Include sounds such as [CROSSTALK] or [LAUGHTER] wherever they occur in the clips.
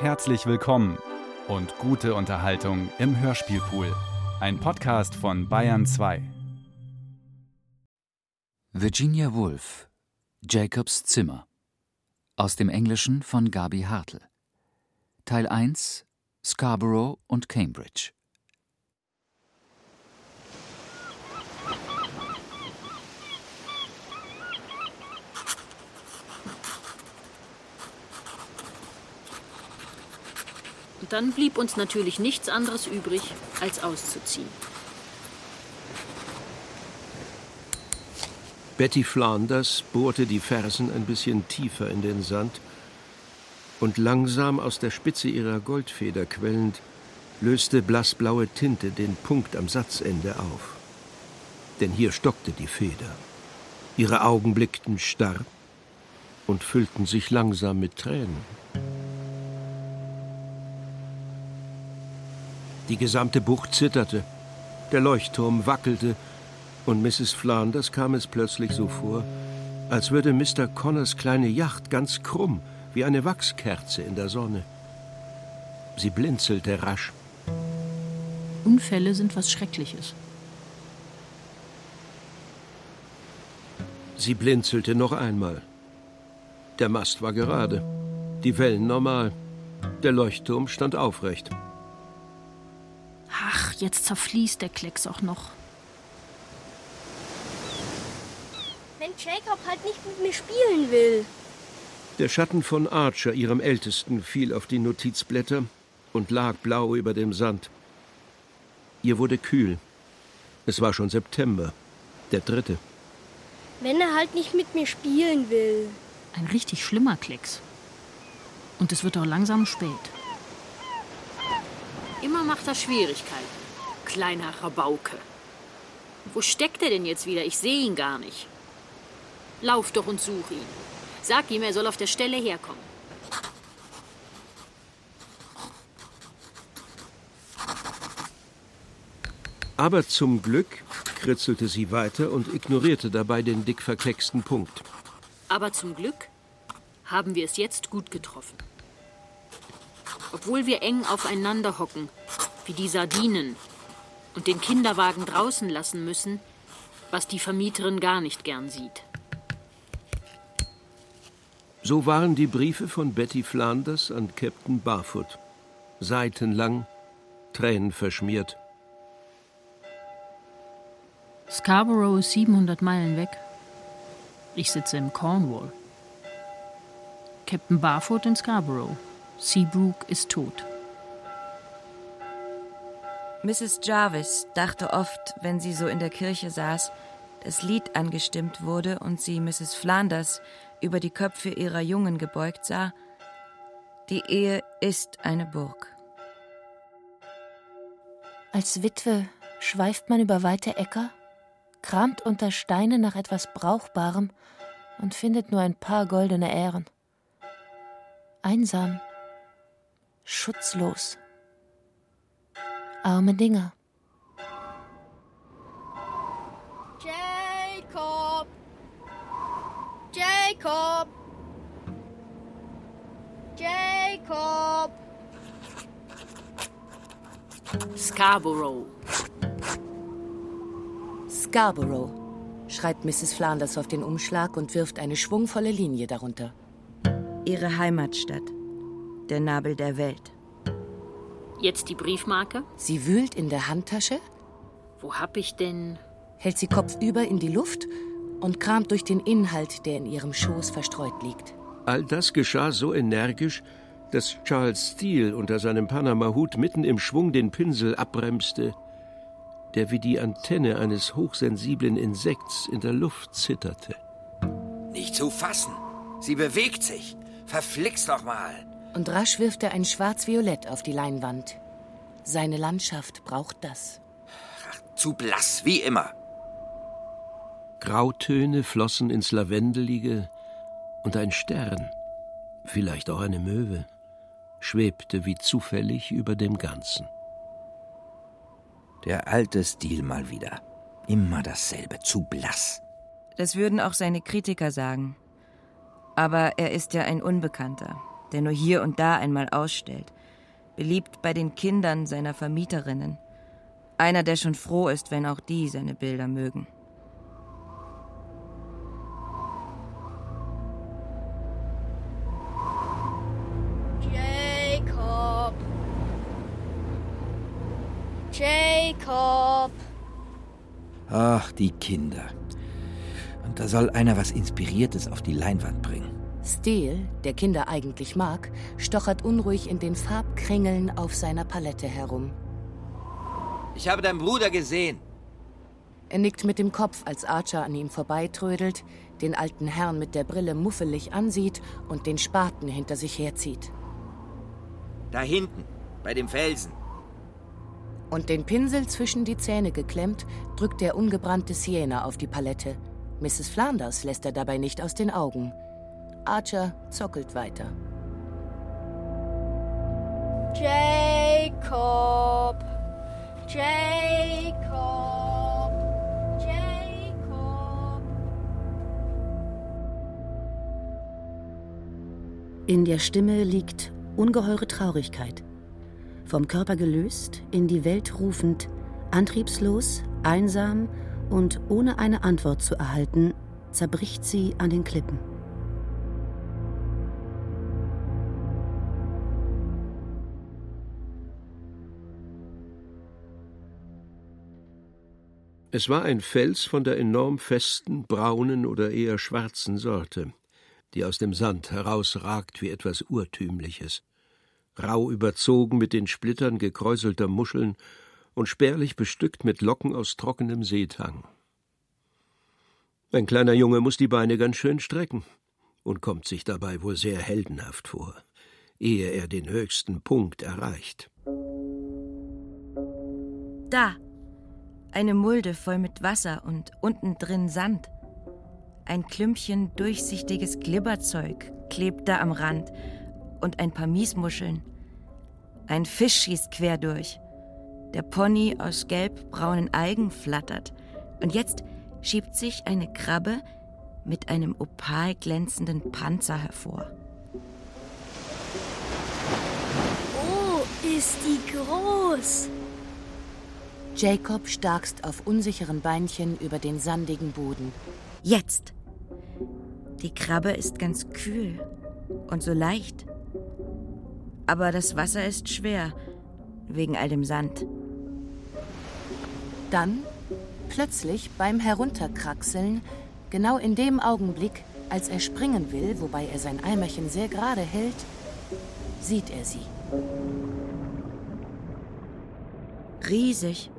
Herzlich willkommen und gute Unterhaltung im Hörspielpool. Ein Podcast von Bayern 2. Virginia Woolf Jacobs Zimmer aus dem Englischen von Gabi Hartl Teil 1 Scarborough und Cambridge dann blieb uns natürlich nichts anderes übrig, als auszuziehen. Betty Flanders bohrte die Fersen ein bisschen tiefer in den Sand und langsam aus der Spitze ihrer Goldfeder quellend löste blassblaue Tinte den Punkt am Satzende auf. Denn hier stockte die Feder. Ihre Augen blickten starr und füllten sich langsam mit Tränen. Die gesamte Bucht zitterte, der Leuchtturm wackelte, und Mrs. Flanders kam es plötzlich so vor, als würde Mr. Connors kleine Yacht ganz krumm, wie eine Wachskerze in der Sonne. Sie blinzelte rasch. Unfälle sind was Schreckliches. Sie blinzelte noch einmal. Der Mast war gerade, die Wellen normal, der Leuchtturm stand aufrecht. Jetzt zerfließt der Klecks auch noch. Wenn Jacob halt nicht mit mir spielen will. Der Schatten von Archer, ihrem Ältesten, fiel auf die Notizblätter und lag blau über dem Sand. Ihr wurde kühl. Es war schon September, der dritte. Wenn er halt nicht mit mir spielen will. Ein richtig schlimmer Klecks. Und es wird auch langsam spät. Immer macht er Schwierigkeiten. Kleiner Rabauke. Wo steckt er denn jetzt wieder? Ich sehe ihn gar nicht. Lauf doch und such ihn. Sag ihm, er soll auf der Stelle herkommen. Aber zum Glück kritzelte sie weiter und ignorierte dabei den dick verklecksten Punkt. Aber zum Glück haben wir es jetzt gut getroffen. Obwohl wir eng aufeinander hocken, wie die Sardinen, und den Kinderwagen draußen lassen müssen, was die Vermieterin gar nicht gern sieht. So waren die Briefe von Betty Flanders an Captain Barfoot. Seitenlang, tränenverschmiert. Scarborough ist 700 Meilen weg. Ich sitze im Cornwall. Captain Barfoot in Scarborough. Seabrook ist tot. Mrs. Jarvis dachte oft, wenn sie so in der Kirche saß, das Lied angestimmt wurde und sie Mrs. Flanders über die Köpfe ihrer Jungen gebeugt sah, die Ehe ist eine Burg. Als Witwe schweift man über weite Äcker, kramt unter Steinen nach etwas Brauchbarem und findet nur ein paar goldene Ähren. Einsam, schutzlos. Arme Dinger. Jacob! Jacob! Jacob! Scarborough. Scarborough, schreibt Mrs. Flanders auf den Umschlag und wirft eine schwungvolle Linie darunter. Ihre Heimatstadt, der Nabel der Welt. Jetzt die Briefmarke. Sie wühlt in der Handtasche, Wo hab ich denn? hält sie kopfüber in die Luft und kramt durch den Inhalt, der in ihrem Schoß verstreut liegt. All das geschah so energisch, dass Charles Steele unter seinem Panama-Hut mitten im Schwung den Pinsel abbremste, der wie die Antenne eines hochsensiblen Insekts in der Luft zitterte. Nicht zu fassen. Sie bewegt sich. Verflixt doch mal. Und rasch wirft er ein Schwarz-Violett auf die Leinwand. Seine Landschaft braucht das. Zu blass, wie immer. Grautöne flossen ins Lavendelige und ein Stern, vielleicht auch eine Möwe, schwebte wie zufällig über dem Ganzen. Der alte Stil mal wieder. Immer dasselbe, zu blass. Das würden auch seine Kritiker sagen. Aber er ist ja ein Unbekannter. Der nur hier und da einmal ausstellt, beliebt bei den Kindern seiner Vermieterinnen. Einer, der schon froh ist, wenn auch die seine Bilder mögen. Jacob. Jacob. Ach, die Kinder. Und da soll einer was Inspiriertes auf die Leinwand bringen. Steele, der Kinder eigentlich mag, stochert unruhig in den Farbkringeln auf seiner Palette herum. Ich habe deinen Bruder gesehen. Er nickt mit dem Kopf, als Archer an ihm vorbeitrödelt, den alten Herrn mit der Brille muffelig ansieht und den Spaten hinter sich herzieht. Da hinten, bei dem Felsen. Und den Pinsel zwischen die Zähne geklemmt, drückt der ungebrannte Siena auf die Palette. Mrs. Flanders lässt er dabei nicht aus den Augen. Archer zockelt weiter. Jacob. Jacob. Jacob. In der Stimme liegt ungeheure Traurigkeit. Vom Körper gelöst, in die Welt rufend, antriebslos, einsam und ohne eine Antwort zu erhalten, zerbricht sie an den Klippen. Es war ein Fels von der enorm festen, braunen oder eher schwarzen Sorte, die aus dem Sand herausragt wie etwas Urtümliches, rau überzogen mit den Splittern gekräuselter Muscheln und spärlich bestückt mit Locken aus trockenem Seetang. Ein kleiner Junge muss die Beine ganz schön strecken und kommt sich dabei wohl sehr heldenhaft vor, ehe er den höchsten Punkt erreicht. Da, eine Mulde voll mit Wasser und unten drin Sand. Ein Klümpchen durchsichtiges Glibberzeug klebt da am Rand und ein paar Miesmuscheln. Ein Fisch schießt quer durch. Der Pony aus gelbbraunen Algen flattert. Und jetzt schiebt sich eine Krabbe mit einem opal glänzenden Panzer hervor. Oh, ist die groß. Jacob starkst auf unsicheren Beinchen über den sandigen Boden. Jetzt! Die Krabbe ist ganz kühl und so leicht. Aber das Wasser ist schwer, wegen all dem Sand. Dann, plötzlich beim Herunterkraxeln, genau in dem Augenblick, als er springen will, wobei er sein Eimerchen sehr gerade hält, sieht er sie. Riesig.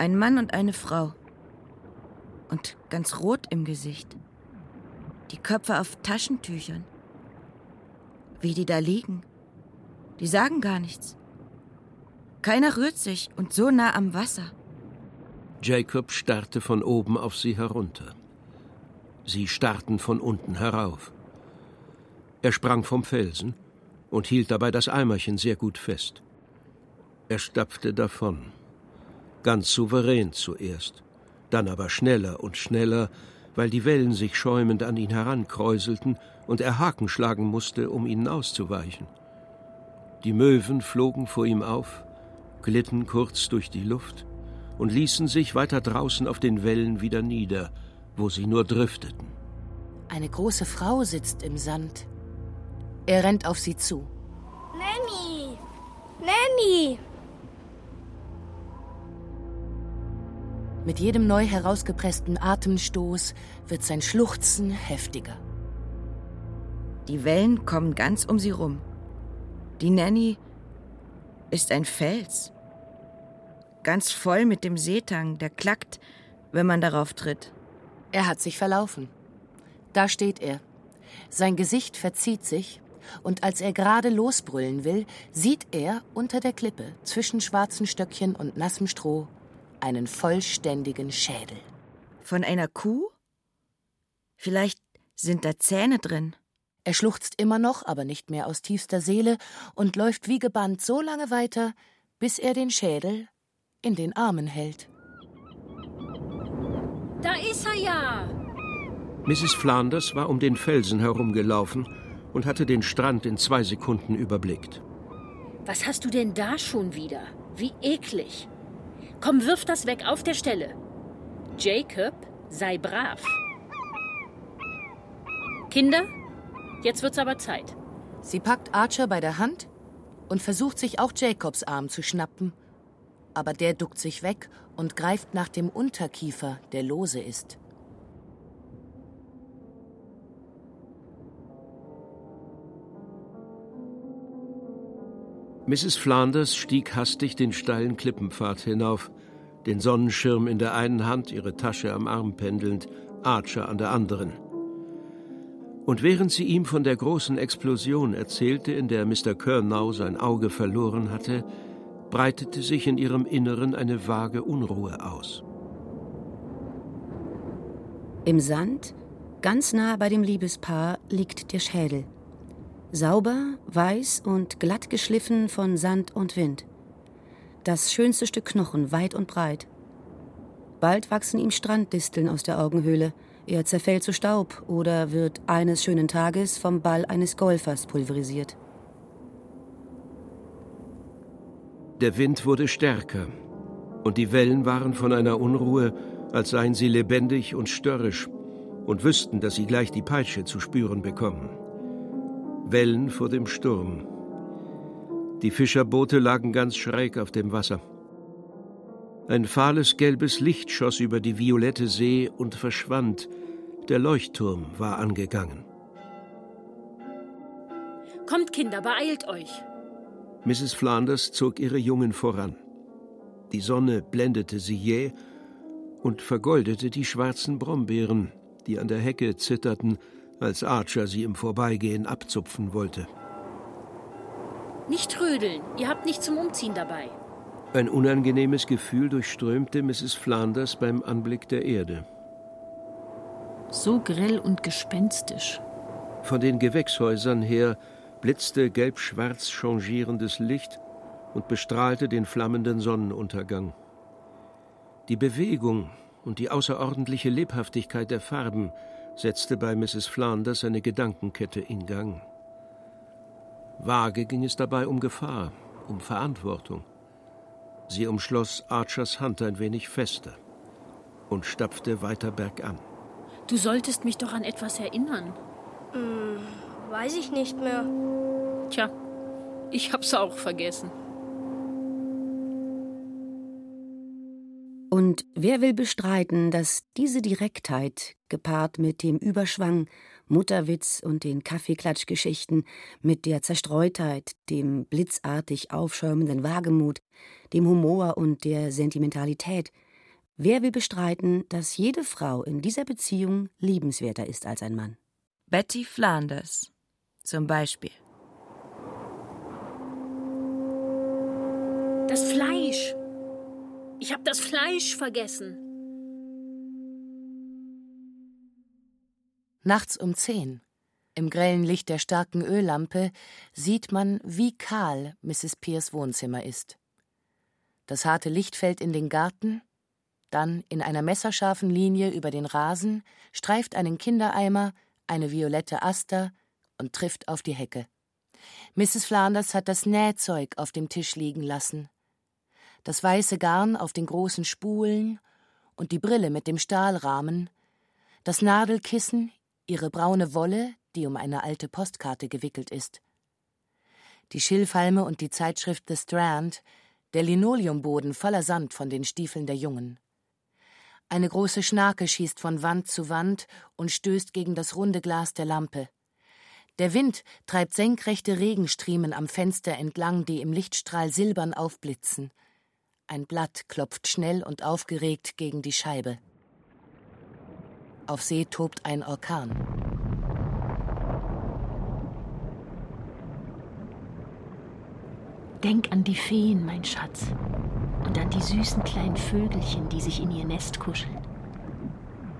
Ein Mann und eine Frau. Und ganz rot im Gesicht. Die Köpfe auf Taschentüchern. Wie die da liegen. Die sagen gar nichts. Keiner rührt sich und so nah am Wasser. Jacob starrte von oben auf sie herunter. Sie starrten von unten herauf. Er sprang vom Felsen und hielt dabei das Eimerchen sehr gut fest. Er stapfte davon, ganz souverän zuerst, dann aber schneller und schneller, weil die Wellen sich schäumend an ihn herankräuselten und er Haken schlagen musste, um ihnen auszuweichen. Die Möwen flogen vor ihm auf, glitten kurz durch die Luft und ließen sich weiter draußen auf den Wellen wieder nieder, wo sie nur drifteten. Eine große Frau sitzt im Sand. Er rennt auf sie zu. Nanny! Nanny! Mit jedem neu herausgepressten Atemstoß wird sein Schluchzen heftiger. Die Wellen kommen ganz um sie rum. Die Nanny ist ein Fels. Ganz voll mit dem Seetang, der klackt, wenn man darauf tritt. Er hat sich verlaufen. Da steht er. Sein Gesicht verzieht sich, und als er gerade losbrüllen will, sieht er unter der Klippe zwischen schwarzen Stöckchen und nassem Stroh einen vollständigen Schädel. Von einer Kuh? Vielleicht sind da Zähne drin. Er schluchzt immer noch, aber nicht mehr aus tiefster Seele und läuft wie gebannt so lange weiter, bis er den Schädel in den Armen hält. Da ist er ja. Mrs. Flanders war um den Felsen herumgelaufen und hatte den Strand in zwei Sekunden überblickt. Was hast du denn da schon wieder? Wie eklig. Komm, wirf das weg auf der Stelle. Jacob, sei brav. Kinder, jetzt wird's aber Zeit. Sie packt Archer bei der Hand und versucht sich auch Jacobs Arm zu schnappen. Aber der duckt sich weg und greift nach dem Unterkiefer, der lose ist. Mrs. Flanders stieg hastig den steilen Klippenpfad hinauf, den Sonnenschirm in der einen Hand, ihre Tasche am Arm pendelnd, Archer an der anderen. Und während sie ihm von der großen Explosion erzählte, in der Mr. Kernau sein Auge verloren hatte, breitete sich in ihrem Inneren eine vage Unruhe aus. Im Sand, ganz nah bei dem Liebespaar, liegt der Schädel. Sauber, weiß und glatt geschliffen von Sand und Wind. Das schönste Stück Knochen, weit und breit. Bald wachsen ihm Stranddisteln aus der Augenhöhle. Er zerfällt zu Staub oder wird eines schönen Tages vom Ball eines Golfers pulverisiert. Der Wind wurde stärker, und die Wellen waren von einer Unruhe, als seien sie lebendig und störrisch und wüssten, dass sie gleich die Peitsche zu spüren bekommen. Wellen vor dem Sturm. Die Fischerboote lagen ganz schräg auf dem Wasser. Ein fahles gelbes Licht schoss über die violette See und verschwand. Der Leuchtturm war angegangen. Kommt, Kinder, beeilt euch. Mrs. Flanders zog ihre Jungen voran. Die Sonne blendete sie jäh und vergoldete die schwarzen Brombeeren, die an der Hecke zitterten als Archer sie im Vorbeigehen abzupfen wollte. Nicht trödeln, ihr habt nicht zum Umziehen dabei. Ein unangenehmes Gefühl durchströmte Mrs. Flanders beim Anblick der Erde. So grell und gespenstisch. Von den Gewächshäusern her blitzte gelb-schwarz changierendes Licht und bestrahlte den flammenden Sonnenuntergang. Die Bewegung und die außerordentliche Lebhaftigkeit der Farben setzte bei Mrs. Flanders eine Gedankenkette in Gang. Vage ging es dabei um Gefahr, um Verantwortung. Sie umschloss Archers Hand ein wenig fester und stapfte weiter bergan. Du solltest mich doch an etwas erinnern. Hm, weiß ich nicht mehr. Tja, ich hab's auch vergessen. Und wer will bestreiten, dass diese Direktheit, gepaart mit dem Überschwang, Mutterwitz und den Kaffeeklatschgeschichten, mit der Zerstreutheit, dem blitzartig aufschäumenden Wagemut, dem Humor und der Sentimentalität, wer will bestreiten, dass jede Frau in dieser Beziehung liebenswerter ist als ein Mann? Betty Flanders zum Beispiel. Das Fleisch. Ich habe das Fleisch vergessen. Nachts um zehn, im grellen Licht der starken Öllampe, sieht man, wie kahl Mrs. Peers Wohnzimmer ist. Das harte Licht fällt in den Garten, dann in einer messerscharfen Linie über den Rasen, streift einen Kindereimer, eine violette Aster und trifft auf die Hecke. Mrs. Flanders hat das Nähzeug auf dem Tisch liegen lassen das weiße Garn auf den großen Spulen und die Brille mit dem Stahlrahmen, das Nadelkissen, ihre braune Wolle, die um eine alte Postkarte gewickelt ist, die Schilfhalme und die Zeitschrift The Strand, der Linoleumboden voller Sand von den Stiefeln der Jungen. Eine große Schnake schießt von Wand zu Wand und stößt gegen das runde Glas der Lampe. Der Wind treibt senkrechte Regenstriemen am Fenster entlang, die im Lichtstrahl silbern aufblitzen. Ein Blatt klopft schnell und aufgeregt gegen die Scheibe. Auf See tobt ein Orkan. Denk an die Feen, mein Schatz, und an die süßen kleinen Vögelchen, die sich in ihr Nest kuscheln.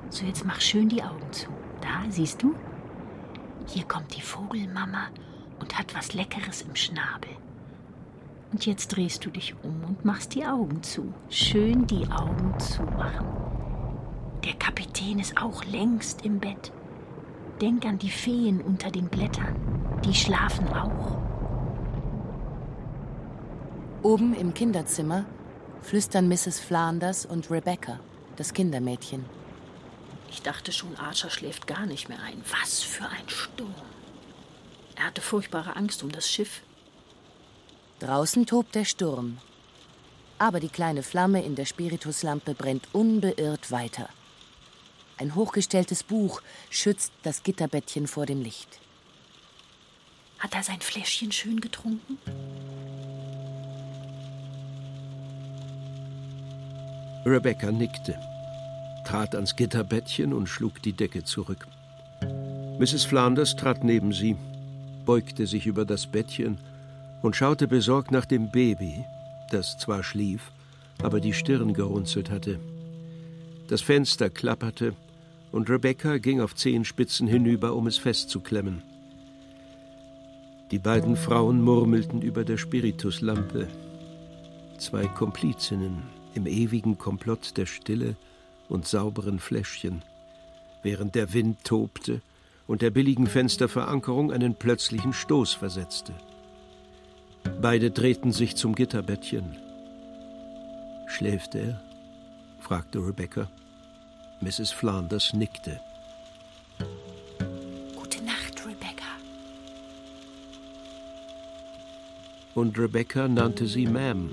So, jetzt mach schön die Augen zu. Da, siehst du? Hier kommt die Vogelmama und hat was Leckeres im Schnabel. Und jetzt drehst du dich um und machst die Augen zu. Schön die Augen zumachen. Der Kapitän ist auch längst im Bett. Denk an die Feen unter den Blättern. Die schlafen auch. Oben im Kinderzimmer flüstern Mrs. Flanders und Rebecca, das Kindermädchen. Ich dachte schon, Archer schläft gar nicht mehr ein. Was für ein Sturm. Er hatte furchtbare Angst um das Schiff. Draußen tobt der Sturm. Aber die kleine Flamme in der Spirituslampe brennt unbeirrt weiter. Ein hochgestelltes Buch schützt das Gitterbettchen vor dem Licht. Hat er sein Fläschchen schön getrunken? Rebecca nickte, trat ans Gitterbettchen und schlug die Decke zurück. Mrs. Flanders trat neben sie, beugte sich über das Bettchen und schaute besorgt nach dem Baby, das zwar schlief, aber die Stirn gerunzelt hatte. Das Fenster klapperte und Rebecca ging auf Zehenspitzen hinüber, um es festzuklemmen. Die beiden Frauen murmelten über der Spirituslampe. Zwei Komplizinnen im ewigen Komplott der Stille und sauberen Fläschchen, während der Wind tobte und der billigen Fensterverankerung einen plötzlichen Stoß versetzte. Beide drehten sich zum Gitterbettchen. Schläft er? fragte Rebecca. Mrs. Flanders nickte. Gute Nacht, Rebecca. Und Rebecca nannte sie Ma'am,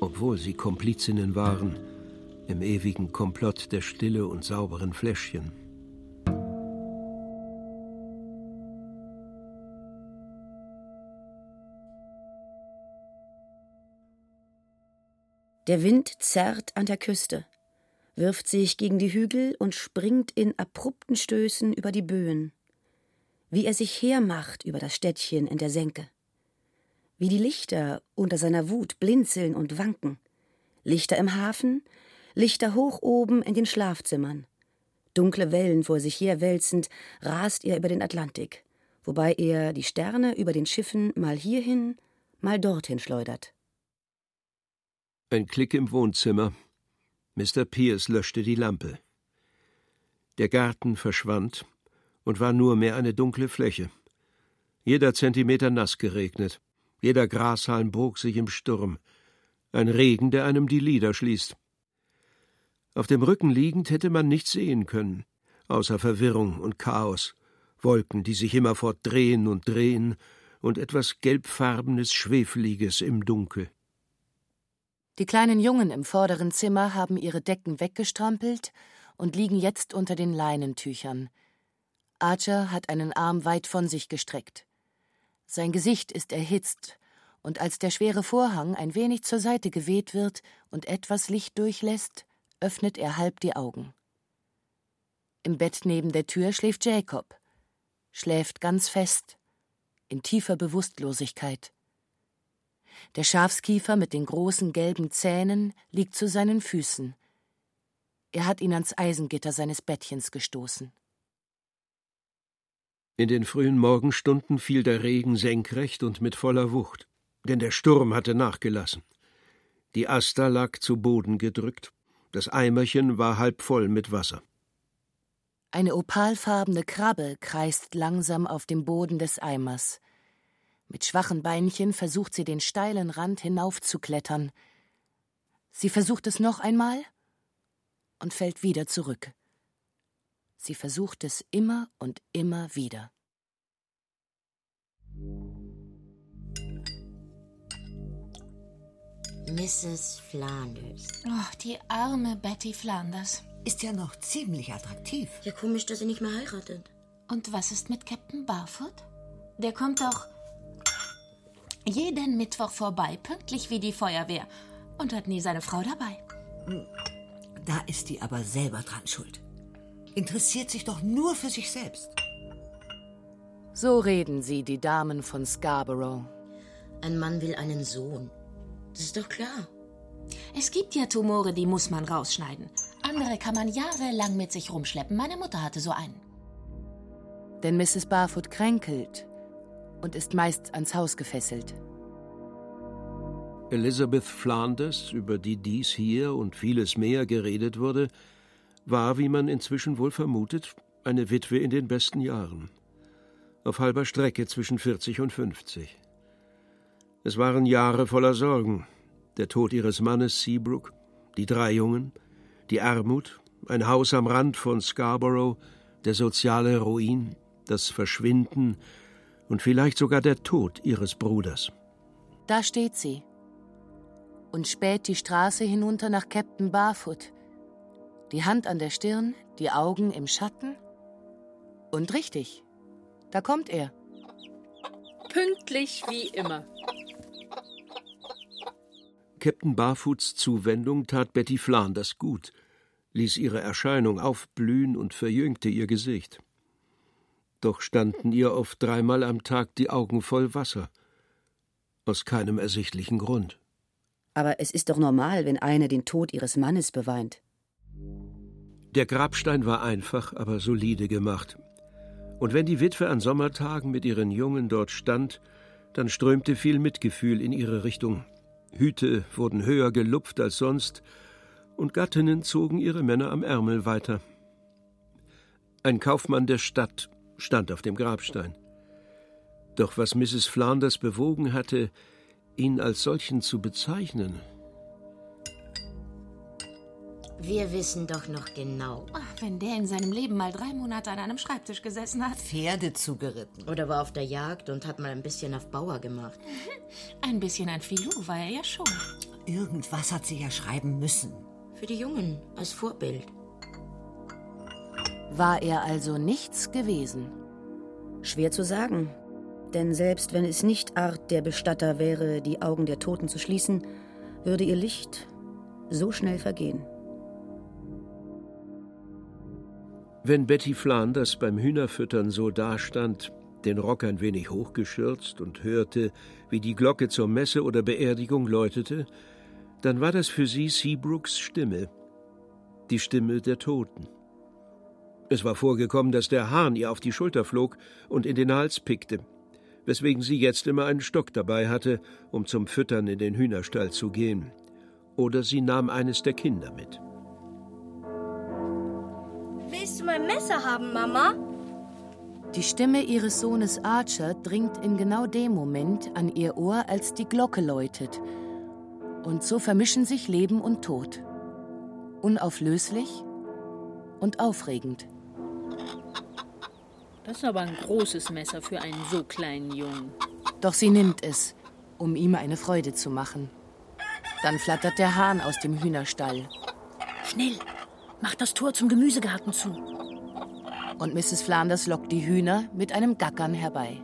obwohl sie Komplizinnen waren im ewigen Komplott der Stille und sauberen Fläschchen. Der Wind zerrt an der Küste, wirft sich gegen die Hügel und springt in abrupten Stößen über die Böen. Wie er sich hermacht über das Städtchen in der Senke. Wie die Lichter unter seiner Wut blinzeln und wanken. Lichter im Hafen, Lichter hoch oben in den Schlafzimmern. Dunkle Wellen vor sich herwälzend rast er über den Atlantik, wobei er die Sterne über den Schiffen mal hierhin, mal dorthin schleudert. Ein Klick im Wohnzimmer. Mr. Pierce löschte die Lampe. Der Garten verschwand und war nur mehr eine dunkle Fläche. Jeder Zentimeter nass geregnet, jeder Grashalm bog sich im Sturm. Ein Regen, der einem die Lider schließt. Auf dem Rücken liegend hätte man nichts sehen können, außer Verwirrung und Chaos, Wolken, die sich immerfort drehen und drehen, und etwas gelbfarbenes, schwefeliges im Dunkel. Die kleinen Jungen im vorderen Zimmer haben ihre Decken weggestrampelt und liegen jetzt unter den Leinentüchern. Archer hat einen Arm weit von sich gestreckt. Sein Gesicht ist erhitzt, und als der schwere Vorhang ein wenig zur Seite geweht wird und etwas Licht durchlässt, öffnet er halb die Augen. Im Bett neben der Tür schläft Jacob, schläft ganz fest, in tiefer Bewusstlosigkeit. Der Schafskiefer mit den großen gelben Zähnen liegt zu seinen Füßen. Er hat ihn ans Eisengitter seines Bettchens gestoßen. In den frühen Morgenstunden fiel der Regen senkrecht und mit voller Wucht, denn der Sturm hatte nachgelassen. Die Aster lag zu Boden gedrückt, das Eimerchen war halb voll mit Wasser. Eine opalfarbene Krabbe kreist langsam auf dem Boden des Eimers. Mit schwachen Beinchen versucht sie den steilen Rand hinaufzuklettern. Sie versucht es noch einmal und fällt wieder zurück. Sie versucht es immer und immer wieder. Mrs. Flanders. Oh, die arme Betty Flanders. Ist ja noch ziemlich attraktiv. Ja, komisch, dass sie nicht mehr heiratet. Und was ist mit Captain Barfoot? Der kommt doch jeden Mittwoch vorbei, pünktlich wie die Feuerwehr, und hat nie seine Frau dabei. Da ist die aber selber dran schuld. Interessiert sich doch nur für sich selbst. So reden sie, die Damen von Scarborough. Ein Mann will einen Sohn. Das ist doch klar. Es gibt ja Tumore, die muss man rausschneiden. Andere kann man jahrelang mit sich rumschleppen. Meine Mutter hatte so einen. Denn Mrs. Barfoot kränkelt und ist meist ans Haus gefesselt. Elizabeth Flanders, über die dies hier und vieles mehr geredet wurde, war, wie man inzwischen wohl vermutet, eine Witwe in den besten Jahren. auf halber Strecke zwischen 40 und 50. Es waren Jahre voller Sorgen. Der Tod ihres Mannes Seabrook, die drei Jungen, die Armut, ein Haus am Rand von Scarborough, der soziale Ruin, das Verschwinden und vielleicht sogar der Tod ihres Bruders. Da steht sie und späht die Straße hinunter nach Captain Barfoot. Die Hand an der Stirn, die Augen im Schatten. Und richtig, da kommt er. Pünktlich wie immer. Captain Barfoots Zuwendung tat Betty Flanders gut, ließ ihre Erscheinung aufblühen und verjüngte ihr Gesicht. Doch standen ihr oft dreimal am Tag die Augen voll Wasser. Aus keinem ersichtlichen Grund. Aber es ist doch normal, wenn eine den Tod ihres Mannes beweint. Der Grabstein war einfach, aber solide gemacht. Und wenn die Witwe an Sommertagen mit ihren Jungen dort stand, dann strömte viel Mitgefühl in ihre Richtung. Hüte wurden höher gelupft als sonst, und Gattinnen zogen ihre Männer am Ärmel weiter. Ein Kaufmann der Stadt stand auf dem Grabstein. Doch was Mrs. Flanders bewogen hatte, ihn als solchen zu bezeichnen. Wir wissen doch noch genau. Ach, wenn der in seinem Leben mal drei Monate an einem Schreibtisch gesessen hat. Pferde zugeritten. Oder war auf der Jagd und hat mal ein bisschen auf Bauer gemacht. [LAUGHS] Ein bisschen ein Filou war er ja schon. Irgendwas hat sie ja schreiben müssen. Für die Jungen, als Vorbild. War er also nichts gewesen? Schwer zu sagen. Denn selbst wenn es nicht Art der Bestatter wäre, die Augen der Toten zu schließen, würde ihr Licht so schnell vergehen. Wenn Betty Flanders beim Hühnerfüttern so dastand, den Rock ein wenig hochgeschürzt und hörte, wie die Glocke zur Messe oder Beerdigung läutete, dann war das für sie Seabrooks Stimme, die Stimme der Toten. Es war vorgekommen, dass der Hahn ihr auf die Schulter flog und in den Hals pickte, weswegen sie jetzt immer einen Stock dabei hatte, um zum Füttern in den Hühnerstall zu gehen. Oder sie nahm eines der Kinder mit. Willst du mein Messer haben, Mama? Die Stimme ihres Sohnes Archer dringt in genau dem Moment an ihr Ohr, als die Glocke läutet. Und so vermischen sich Leben und Tod. Unauflöslich und aufregend. Das ist aber ein großes Messer für einen so kleinen Jungen. Doch sie nimmt es, um ihm eine Freude zu machen. Dann flattert der Hahn aus dem Hühnerstall. Schnell, mach das Tor zum Gemüsegarten zu. Und Mrs. Flanders lockt die Hühner mit einem Gackern herbei.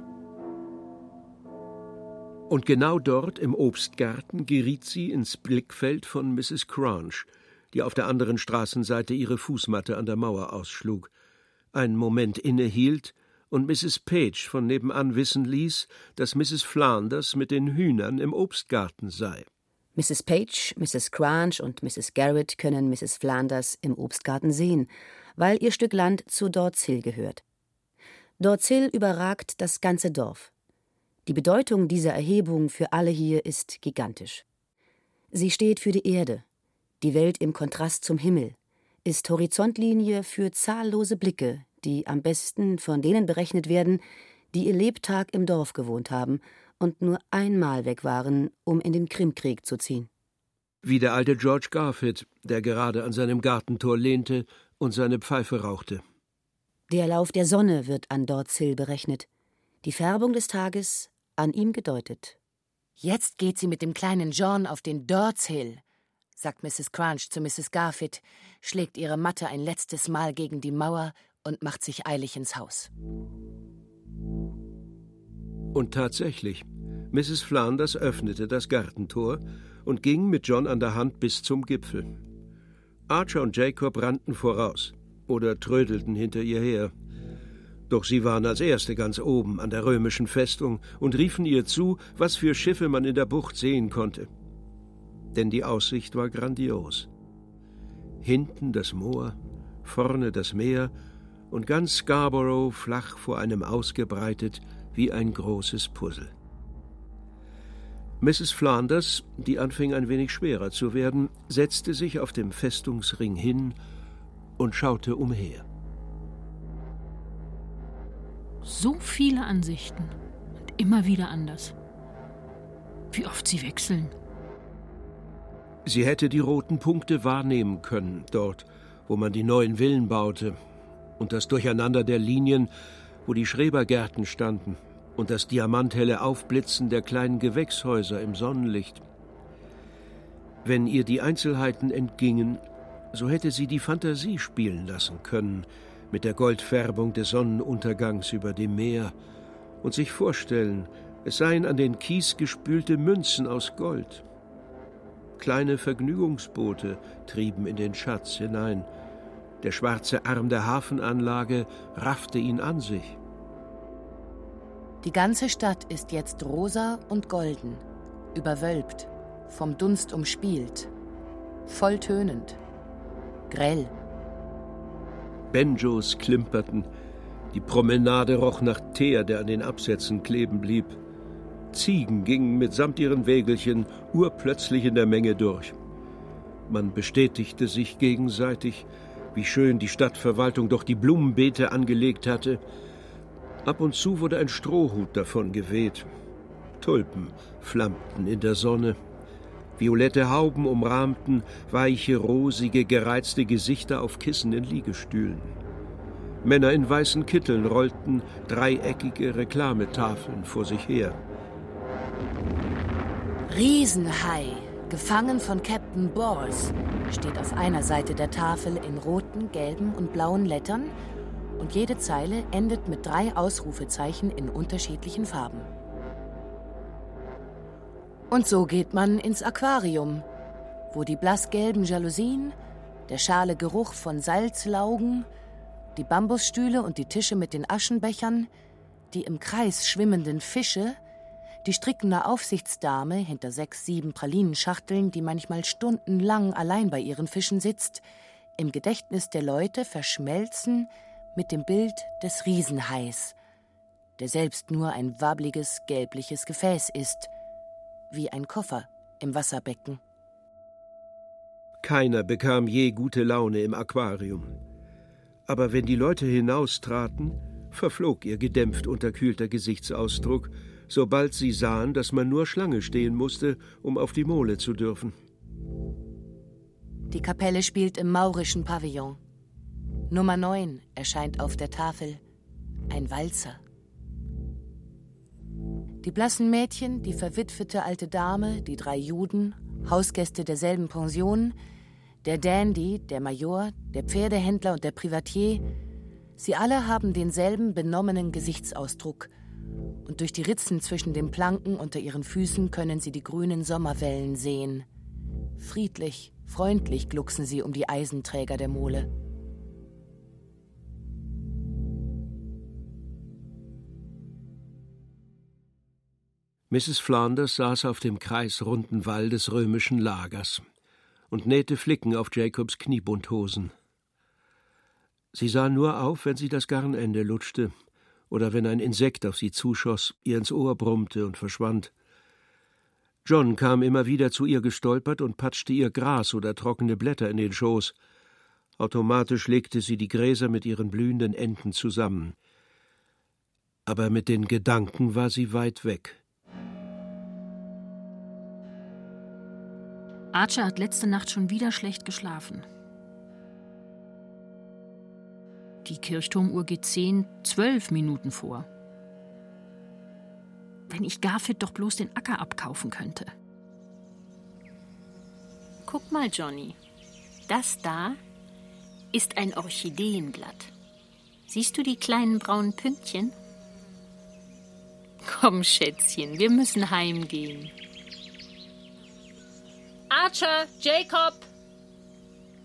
Und genau dort im Obstgarten geriet sie ins Blickfeld von Mrs. Cranch, die auf der anderen Straßenseite ihre Fußmatte an der Mauer ausschlug, einen Moment innehielt und Mrs. Page von nebenan wissen ließ, dass Mrs. Flanders mit den Hühnern im Obstgarten sei. Mrs. Page, Mrs. Cranch und Mrs. Garrett können Mrs. Flanders im Obstgarten sehen, weil ihr Stück Land zu Dorts Hill gehört. Dorts Hill überragt das ganze Dorf. Die Bedeutung dieser Erhebung für alle hier ist gigantisch. Sie steht für die Erde, die Welt im Kontrast zum Himmel, ist Horizontlinie für zahllose Blicke, die am besten von denen berechnet werden, die ihr Lebtag im Dorf gewohnt haben und nur einmal weg waren, um in den Krimkrieg zu ziehen. Wie der alte George Garfield, der gerade an seinem Gartentor lehnte und seine Pfeife rauchte. Der Lauf der Sonne wird an Dorts Hill berechnet, die Färbung des Tages an ihm gedeutet. Jetzt geht sie mit dem kleinen John auf den Dorts Hill, sagt Mrs. Crunch zu Mrs. Garfit, schlägt ihre Matte ein letztes Mal gegen die Mauer und macht sich eilig ins Haus. Und tatsächlich, Mrs. Flanders öffnete das Gartentor und ging mit John an der Hand bis zum Gipfel. Archer und Jacob rannten voraus oder trödelten hinter ihr her. Doch sie waren als Erste ganz oben an der römischen Festung und riefen ihr zu, was für Schiffe man in der Bucht sehen konnte. Denn die Aussicht war grandios. Hinten das Moor, vorne das Meer und ganz Scarborough flach vor einem ausgebreitet wie ein großes Puzzle. Mrs. Flanders, die anfing ein wenig schwerer zu werden, setzte sich auf dem Festungsring hin und schaute umher. So viele Ansichten und immer wieder anders. Wie oft sie wechseln. Sie hätte die roten Punkte wahrnehmen können, dort, wo man die neuen Villen baute, und das Durcheinander der Linien, wo die Schrebergärten standen, und das diamanthelle Aufblitzen der kleinen Gewächshäuser im Sonnenlicht. Wenn ihr die Einzelheiten entgingen, so hätte sie die Fantasie spielen lassen können, mit der Goldfärbung des Sonnenuntergangs über dem Meer, und sich vorstellen, es seien an den Kies gespülte Münzen aus Gold. Kleine Vergnügungsboote trieben in den Schatz hinein. Der schwarze Arm der Hafenanlage raffte ihn an sich. Die ganze Stadt ist jetzt rosa und golden, überwölbt, vom Dunst umspielt, volltönend, grell. Benjos klimperten, die Promenade roch nach Teer, der an den Absätzen kleben blieb. Ziegen gingen mitsamt ihren Wägelchen urplötzlich in der Menge durch. Man bestätigte sich gegenseitig, wie schön die Stadtverwaltung doch die Blumenbeete angelegt hatte. Ab und zu wurde ein Strohhut davon geweht. Tulpen flammten in der Sonne. Violette Hauben umrahmten weiche, rosige, gereizte Gesichter auf Kissen in Liegestühlen. Männer in weißen Kitteln rollten dreieckige Reklametafeln vor sich her. Riesenhai, gefangen von Captain Balls, steht auf einer Seite der Tafel in roten, gelben und blauen Lettern und jede Zeile endet mit drei Ausrufezeichen in unterschiedlichen Farben. Und so geht man ins Aquarium, wo die blassgelben Jalousien, der schale Geruch von Salzlaugen, die Bambusstühle und die Tische mit den Aschenbechern, die im Kreis schwimmenden Fische, die strickende Aufsichtsdame hinter sechs, sieben Pralinenschachteln, die manchmal stundenlang allein bei ihren Fischen sitzt, im Gedächtnis der Leute verschmelzen mit dem Bild des Riesenhais, der selbst nur ein wabbliges, gelbliches Gefäß ist, wie ein Koffer im Wasserbecken. Keiner bekam je gute Laune im Aquarium. Aber wenn die Leute hinaustraten, verflog ihr gedämpft unterkühlter Gesichtsausdruck sobald sie sahen, dass man nur Schlange stehen musste, um auf die Mole zu dürfen. Die Kapelle spielt im maurischen Pavillon. Nummer 9 erscheint auf der Tafel. Ein Walzer. Die blassen Mädchen, die verwitwete alte Dame, die drei Juden, Hausgäste derselben Pension, der Dandy, der Major, der Pferdehändler und der Privatier, sie alle haben denselben benommenen Gesichtsausdruck – und durch die Ritzen zwischen den Planken unter ihren Füßen können sie die grünen Sommerwellen sehen. Friedlich, freundlich glucksen sie um die Eisenträger der Mole. Mrs. Flanders saß auf dem kreisrunden Wall des römischen Lagers und nähte Flicken auf Jacobs Kniebundhosen. Sie sah nur auf, wenn sie das Garnende lutschte oder wenn ein Insekt auf sie zuschoss, ihr ins Ohr brummte und verschwand. John kam immer wieder zu ihr gestolpert und patschte ihr Gras oder trockene Blätter in den Schoß. Automatisch legte sie die Gräser mit ihren blühenden Enden zusammen. Aber mit den Gedanken war sie weit weg. Archer hat letzte Nacht schon wieder schlecht geschlafen. Die Kirchturmuhr geht zehn, zwölf Minuten vor. Wenn ich Garfield doch bloß den Acker abkaufen könnte. Guck mal, Johnny. Das da ist ein Orchideenglatt. Siehst du die kleinen braunen Pünktchen? Komm, Schätzchen, wir müssen heimgehen. Archer, Jacob,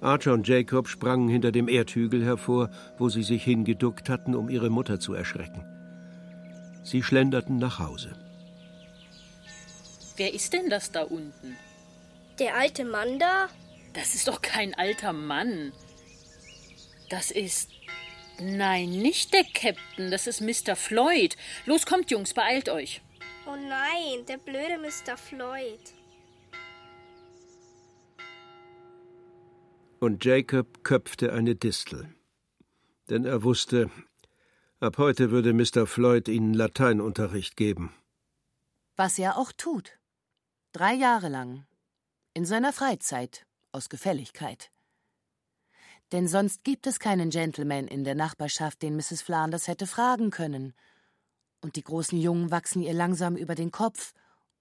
Archer und Jacob sprangen hinter dem Erdhügel hervor, wo sie sich hingeduckt hatten, um ihre Mutter zu erschrecken. Sie schlenderten nach Hause. Wer ist denn das da unten? Der alte Mann da? Das ist doch kein alter Mann. Das ist. Nein, nicht der Captain, das ist Mr. Floyd. Los, kommt, Jungs, beeilt euch. Oh nein, der blöde Mr. Floyd. Und Jacob köpfte eine Distel. Denn er wusste, Ab heute würde Mr. Floyd Ihnen Lateinunterricht geben. Was er auch tut. Drei Jahre lang. In seiner Freizeit, aus Gefälligkeit. Denn sonst gibt es keinen Gentleman in der Nachbarschaft, den Mrs. Flanders hätte fragen können. Und die großen Jungen wachsen ihr langsam über den Kopf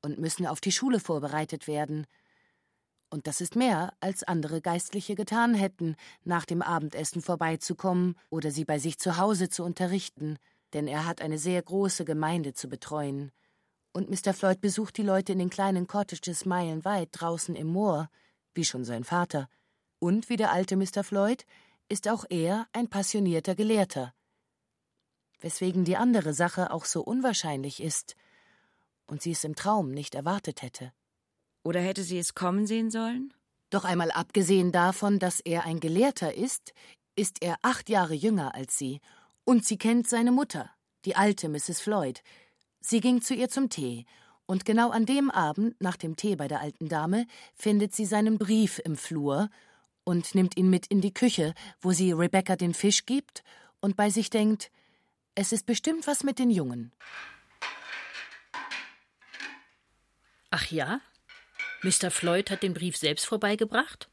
und müssen auf die Schule vorbereitet werden. Und das ist mehr, als andere Geistliche getan hätten, nach dem Abendessen vorbeizukommen oder sie bei sich zu Hause zu unterrichten, denn er hat eine sehr große Gemeinde zu betreuen. Und Mr. Floyd besucht die Leute in den kleinen Cottages meilenweit draußen im Moor, wie schon sein Vater. Und wie der alte Mr. Floyd ist auch er ein passionierter Gelehrter. Weswegen die andere Sache auch so unwahrscheinlich ist und sie es im Traum nicht erwartet hätte. Oder hätte sie es kommen sehen sollen? Doch einmal abgesehen davon, dass er ein Gelehrter ist, ist er acht Jahre jünger als sie, und sie kennt seine Mutter, die alte Mrs. Floyd. Sie ging zu ihr zum Tee, und genau an dem Abend, nach dem Tee bei der alten Dame, findet sie seinen Brief im Flur und nimmt ihn mit in die Küche, wo sie Rebecca den Fisch gibt und bei sich denkt, es ist bestimmt was mit den Jungen. Ach ja? Mr. Floyd hat den Brief selbst vorbeigebracht?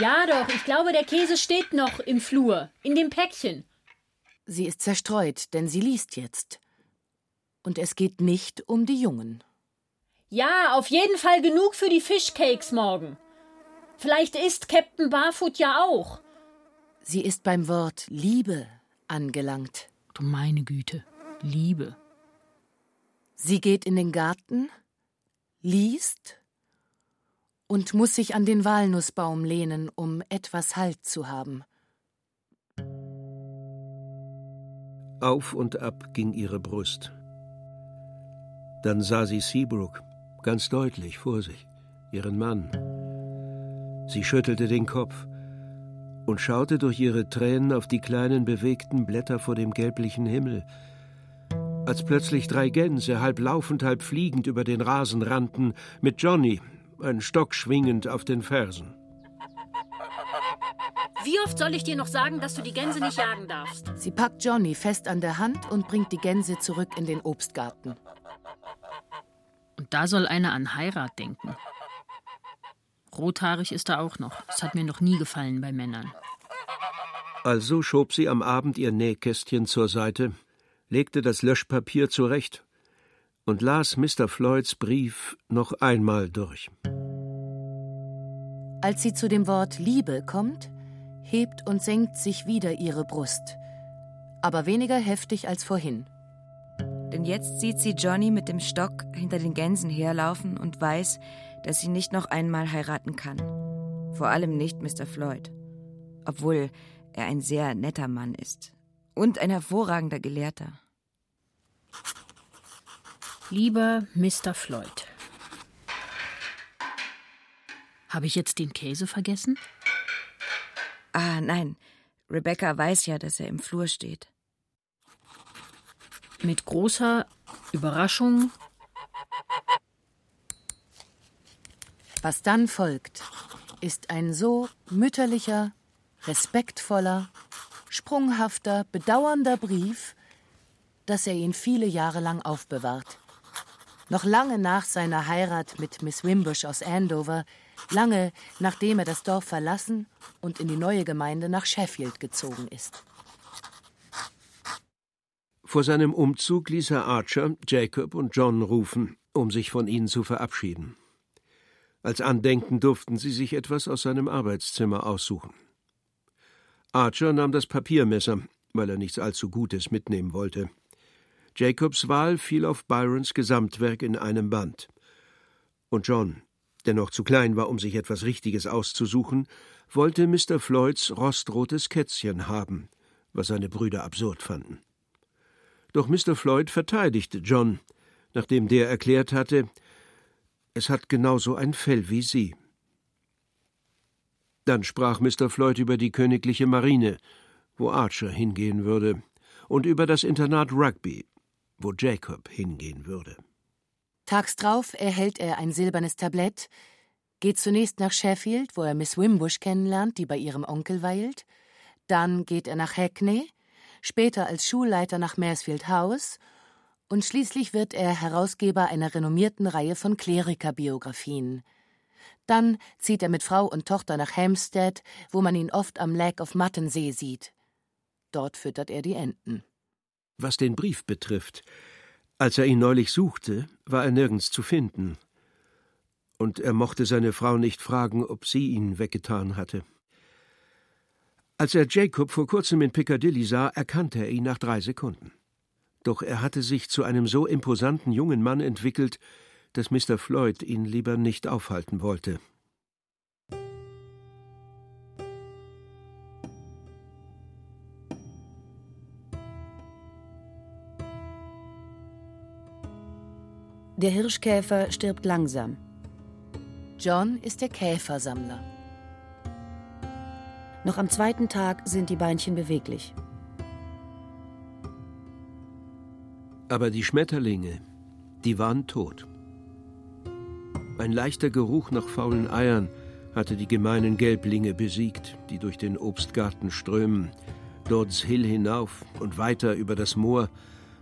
Ja, doch, ich glaube, der Käse steht noch im Flur, in dem Päckchen. Sie ist zerstreut, denn sie liest jetzt. Und es geht nicht um die Jungen. Ja, auf jeden Fall genug für die Fischcakes morgen. Vielleicht isst Captain Barfoot ja auch. Sie ist beim Wort Liebe angelangt. Du meine Güte, Liebe. Sie geht in den Garten, liest und muss sich an den Walnussbaum lehnen, um etwas Halt zu haben. Auf und ab ging ihre Brust. Dann sah sie Seabrook, ganz deutlich vor sich, ihren Mann. Sie schüttelte den Kopf und schaute durch ihre Tränen auf die kleinen bewegten Blätter vor dem gelblichen Himmel, als plötzlich drei Gänse, halb laufend, halb fliegend über den Rasen rannten, mit Johnny, einen Stock schwingend auf den Fersen. Wie oft soll ich dir noch sagen, dass du die Gänse nicht jagen darfst? Sie packt Johnny fest an der Hand und bringt die Gänse zurück in den Obstgarten. Und da soll einer an Heirat denken. Rothaarig ist er auch noch. Das hat mir noch nie gefallen bei Männern. Also schob sie am Abend ihr Nähkästchen zur Seite, legte das Löschpapier zurecht und las Mr. Floyds Brief noch einmal durch. Als sie zu dem Wort Liebe kommt, hebt und senkt sich wieder ihre Brust, aber weniger heftig als vorhin. Denn jetzt sieht sie Johnny mit dem Stock hinter den Gänsen herlaufen und weiß, dass sie nicht noch einmal heiraten kann. Vor allem nicht Mr. Floyd. Obwohl er ein sehr netter Mann ist. Und ein hervorragender Gelehrter. Lieber Mr. Floyd. Habe ich jetzt den Käse vergessen? Ah, nein. Rebecca weiß ja, dass er im Flur steht. Mit großer Überraschung Was dann folgt, ist ein so mütterlicher, respektvoller, sprunghafter, bedauernder Brief, dass er ihn viele Jahre lang aufbewahrt. Noch lange nach seiner Heirat mit Miss Wimbush aus Andover, lange nachdem er das Dorf verlassen und in die neue Gemeinde nach Sheffield gezogen ist. Vor seinem Umzug ließ er Archer, Jacob und John rufen, um sich von ihnen zu verabschieden. Als Andenken durften sie sich etwas aus seinem Arbeitszimmer aussuchen. Archer nahm das Papiermesser, weil er nichts allzu Gutes mitnehmen wollte. Jacobs Wahl fiel auf Byrons Gesamtwerk in einem Band. Und John, der noch zu klein war, um sich etwas Richtiges auszusuchen, wollte Mr. Floyds rostrotes Kätzchen haben, was seine Brüder absurd fanden. Doch Mr. Floyd verteidigte John, nachdem der erklärt hatte, es hat genauso ein Fell wie Sie. Dann sprach Mr. Floyd über die königliche Marine, wo Archer hingehen würde, und über das Internat Rugby, wo Jacob hingehen würde. Tags drauf erhält er ein silbernes Tablett, geht zunächst nach Sheffield, wo er Miss Wimbush kennenlernt, die bei ihrem Onkel weilt. Dann geht er nach Hackney, später als Schulleiter nach Maresfield House und schließlich wird er Herausgeber einer renommierten Reihe von Klerikerbiografien. Dann zieht er mit Frau und Tochter nach Hampstead, wo man ihn oft am Lake of Muttonsee sieht. Dort füttert er die Enten. Was den Brief betrifft, als er ihn neulich suchte, war er nirgends zu finden. Und er mochte seine Frau nicht fragen, ob sie ihn weggetan hatte. Als er Jacob vor kurzem in Piccadilly sah, erkannte er ihn nach drei Sekunden. Doch er hatte sich zu einem so imposanten jungen Mann entwickelt, dass Mr. Floyd ihn lieber nicht aufhalten wollte. Der Hirschkäfer stirbt langsam. John ist der Käfersammler. Noch am zweiten Tag sind die Beinchen beweglich. Aber die Schmetterlinge, die waren tot. Ein leichter Geruch nach faulen Eiern hatte die gemeinen Gelblinge besiegt, die durch den Obstgarten strömen, Lords Hill hinauf und weiter über das Moor,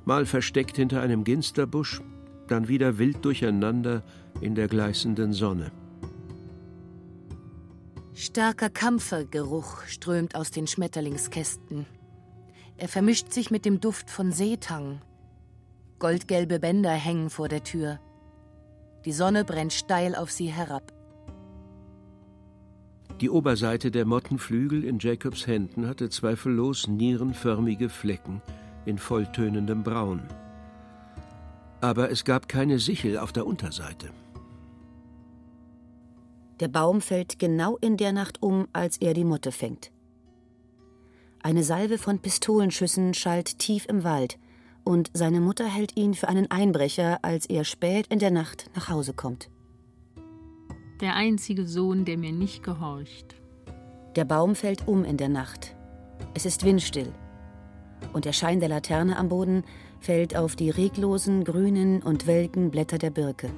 mal versteckt hinter einem Ginsterbusch, dann wieder wild durcheinander in der gleißenden Sonne. Starker Kampfergeruch strömt aus den Schmetterlingskästen. Er vermischt sich mit dem Duft von Seetang, Goldgelbe Bänder hängen vor der Tür. Die Sonne brennt steil auf sie herab. Die Oberseite der Mottenflügel in Jacobs Händen hatte zweifellos nierenförmige Flecken in volltönendem Braun. Aber es gab keine Sichel auf der Unterseite. Der Baum fällt genau in der Nacht um, als er die Motte fängt. Eine Salve von Pistolenschüssen schallt tief im Wald – und seine Mutter hält ihn für einen Einbrecher, als er spät in der Nacht nach Hause kommt. Der einzige Sohn, der mir nicht gehorcht. Der Baum fällt um in der Nacht. Es ist windstill. Und der Schein der Laterne am Boden fällt auf die reglosen, grünen und welken Blätter der Birke.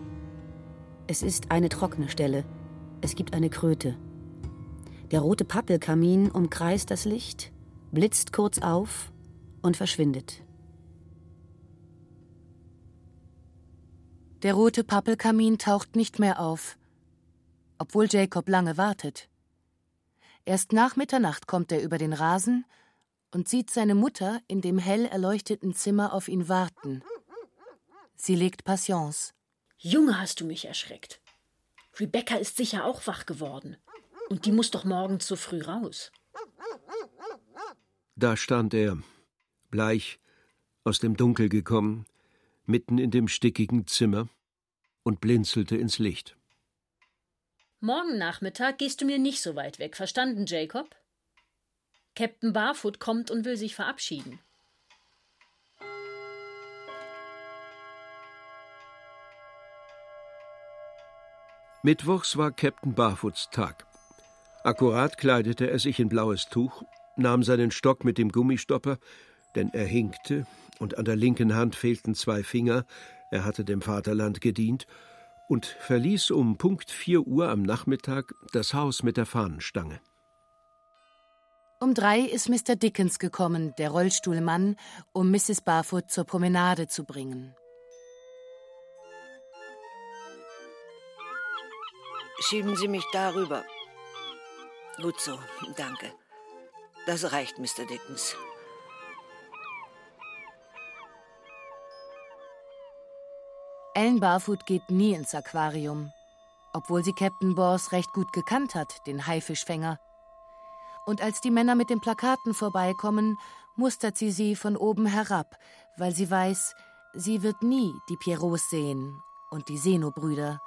Es ist eine trockene Stelle. Es gibt eine Kröte. Der rote Pappelkamin umkreist das Licht, blitzt kurz auf und verschwindet. Der rote Pappelkamin taucht nicht mehr auf, obwohl Jacob lange wartet. Erst nach Mitternacht kommt er über den Rasen und sieht seine Mutter in dem hell erleuchteten Zimmer auf ihn warten. Sie legt Patience. Junge, hast du mich erschreckt. Rebecca ist sicher auch wach geworden. Und die muss doch morgen zu früh raus. Da stand er, bleich, aus dem Dunkel gekommen, mitten in dem stickigen Zimmer und blinzelte ins Licht. Morgen Nachmittag gehst du mir nicht so weit weg, verstanden, Jacob? Captain Barfoot kommt und will sich verabschieden. Mittwochs war Captain Barfoots Tag. Akkurat kleidete er sich in blaues Tuch, nahm seinen Stock mit dem Gummistopper, denn er hinkte, und an der linken Hand fehlten zwei Finger, er hatte dem Vaterland gedient, und verließ um Punkt vier Uhr am Nachmittag das Haus mit der Fahnenstange. Um drei ist Mr. Dickens gekommen, der Rollstuhlmann, um Mrs. Barfoot zur Promenade zu bringen. Schieben Sie mich darüber. Gut so, danke. Das reicht, Mr. Dickens. Ellen Barfoot geht nie ins Aquarium, obwohl sie Captain Bors recht gut gekannt hat, den Haifischfänger. Und als die Männer mit den Plakaten vorbeikommen, mustert sie sie von oben herab, weil sie weiß, sie wird nie die Pierrots sehen und die Seno-Brüder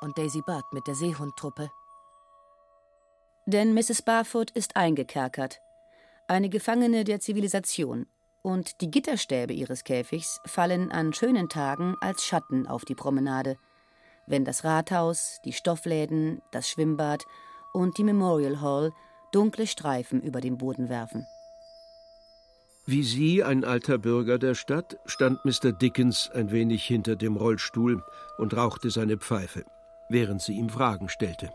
und Daisy Budd mit der Seehundtruppe. Denn Mrs. Barfoot ist eingekerkert, eine Gefangene der Zivilisation, und die Gitterstäbe ihres Käfigs fallen an schönen Tagen als Schatten auf die Promenade, wenn das Rathaus, die Stoffläden, das Schwimmbad und die Memorial Hall dunkle Streifen über den Boden werfen. Wie sie, ein alter Bürger der Stadt, stand Mr. Dickens ein wenig hinter dem Rollstuhl und rauchte seine Pfeife. während sie ihm Fragen stellte.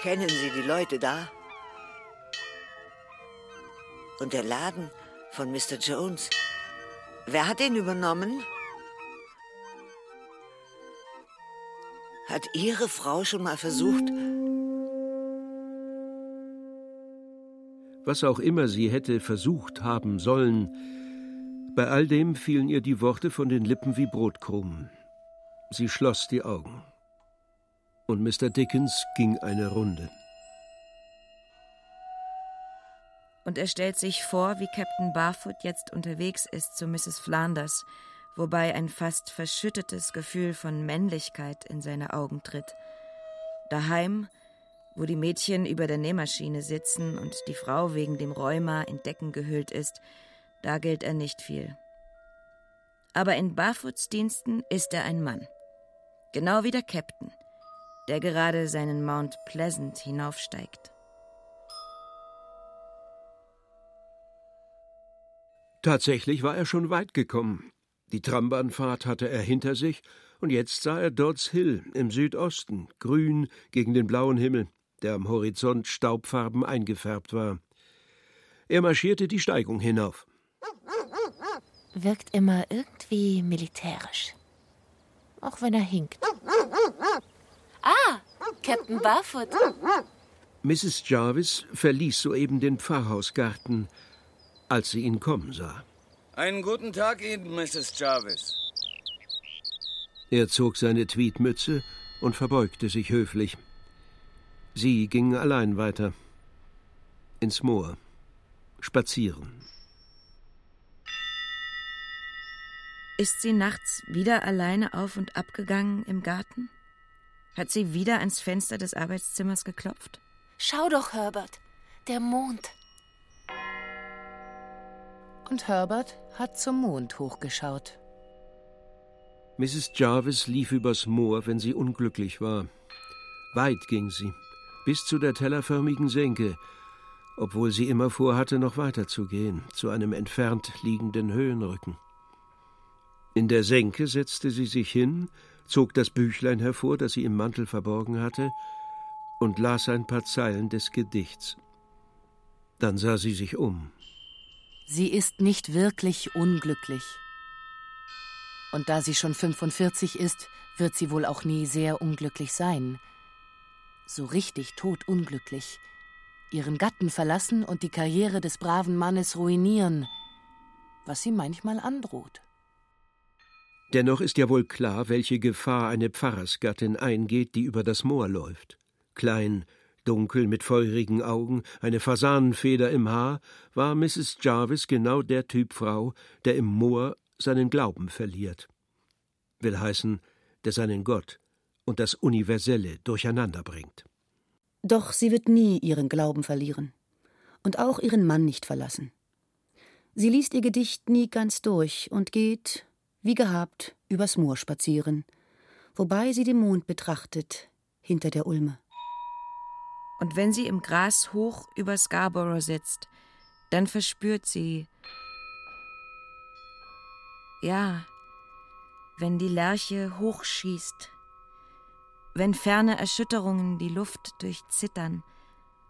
Kennen Sie die Leute da? Und der Laden von Mr. Jones? Wer hat den übernommen? Hat Ihre Frau schon mal versucht, was auch immer sie hätte versucht haben sollen, bei all dem fielen ihr die Worte von den Lippen wie Brotkrumen. Sie schloss die Augen. Und Mr. Dickens ging eine Runde. Und er stellt sich vor, wie Captain Barfoot jetzt unterwegs ist zu Mrs. Flanders, wobei ein fast verschüttetes Gefühl von Männlichkeit in seine Augen tritt. Daheim wo die Mädchen über der Nähmaschine sitzen und die Frau wegen dem Rheuma in Decken gehüllt ist, da gilt er nicht viel. Aber in Barfoots Diensten ist er ein Mann. Genau wie der Captain, der gerade seinen Mount Pleasant hinaufsteigt. Tatsächlich war er schon weit gekommen. Die Trambahnfahrt hatte er hinter sich, und jetzt sah er Dodds Hill im Südosten, grün gegen den blauen Himmel der am Horizont staubfarben eingefärbt war. Er marschierte die Steigung hinauf. Wirkt immer irgendwie militärisch. Auch wenn er hinkt. Ah, Captain Barfoot. Mrs. Jarvis verließ soeben den Pfarrhausgarten, als sie ihn kommen sah. Einen guten Tag Ihnen, Mrs. Jarvis. Er zog seine Tweedmütze und verbeugte sich höflich. Sie gingen allein weiter. Ins Moor. Spazieren. Ist sie nachts wieder alleine auf und ab gegangen im Garten? Hat sie wieder ans Fenster des Arbeitszimmers geklopft? Schau doch, Herbert, der Mond. Und Herbert hat zum Mond hochgeschaut. Mrs. Jarvis lief übers Moor, wenn sie unglücklich war. Weit ging sie, bis zu der tellerförmigen Senke, obwohl sie immer vorhatte, noch weiter zu gehen, zu einem entfernt liegenden Höhenrücken. In der Senke setzte sie sich hin, zog das Büchlein hervor, das sie im Mantel verborgen hatte, und las ein paar Zeilen des Gedichts. Dann sah sie sich um. Sie ist nicht wirklich unglücklich. Und da sie schon 45 ist, wird sie wohl auch nie sehr unglücklich sein so richtig todunglücklich, ihren Gatten verlassen und die Karriere des braven Mannes ruinieren, was sie manchmal androht. Dennoch ist ja wohl klar, welche Gefahr eine Pfarrersgattin eingeht, die über das Moor läuft. Klein, dunkel, mit feurigen Augen, eine Fasanenfeder im Haar, war Mrs. Jarvis genau der Typ Frau, der im Moor seinen Glauben verliert. Will heißen, der seinen Gott, und das Universelle durcheinanderbringt. Doch sie wird nie ihren Glauben verlieren und auch ihren Mann nicht verlassen. Sie liest ihr Gedicht nie ganz durch und geht, wie gehabt, übers Moor spazieren, wobei sie den Mond betrachtet hinter der Ulme. Und wenn sie im Gras hoch über Scarborough sitzt, dann verspürt sie, ja, wenn die Lerche hochschießt wenn ferne Erschütterungen die Luft durchzittern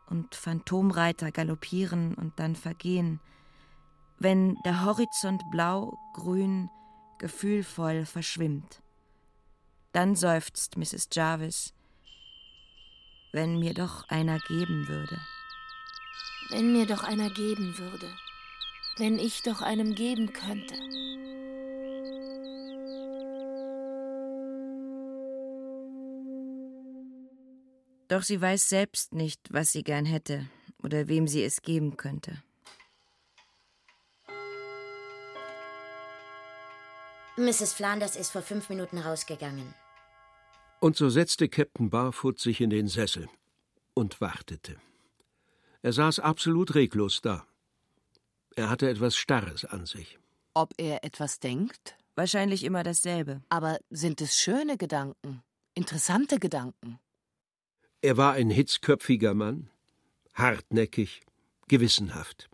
und Phantomreiter galoppieren und dann vergehen, wenn der Horizont blau, grün, gefühlvoll verschwimmt. Dann seufzt Mrs. Jarvis, wenn mir doch einer geben würde. Wenn mir doch einer geben würde. Wenn ich doch einem geben könnte. Doch sie weiß selbst nicht, was sie gern hätte oder wem sie es geben könnte. Mrs. Flanders ist vor fünf Minuten rausgegangen. Und so setzte Captain Barfoot sich in den Sessel und wartete. Er saß absolut reglos da. Er hatte etwas Starres an sich. Ob er etwas denkt? Wahrscheinlich immer dasselbe. Aber sind es schöne Gedanken? Interessante Gedanken? Er war ein hitzköpfiger Mann, hartnäckig, gewissenhaft.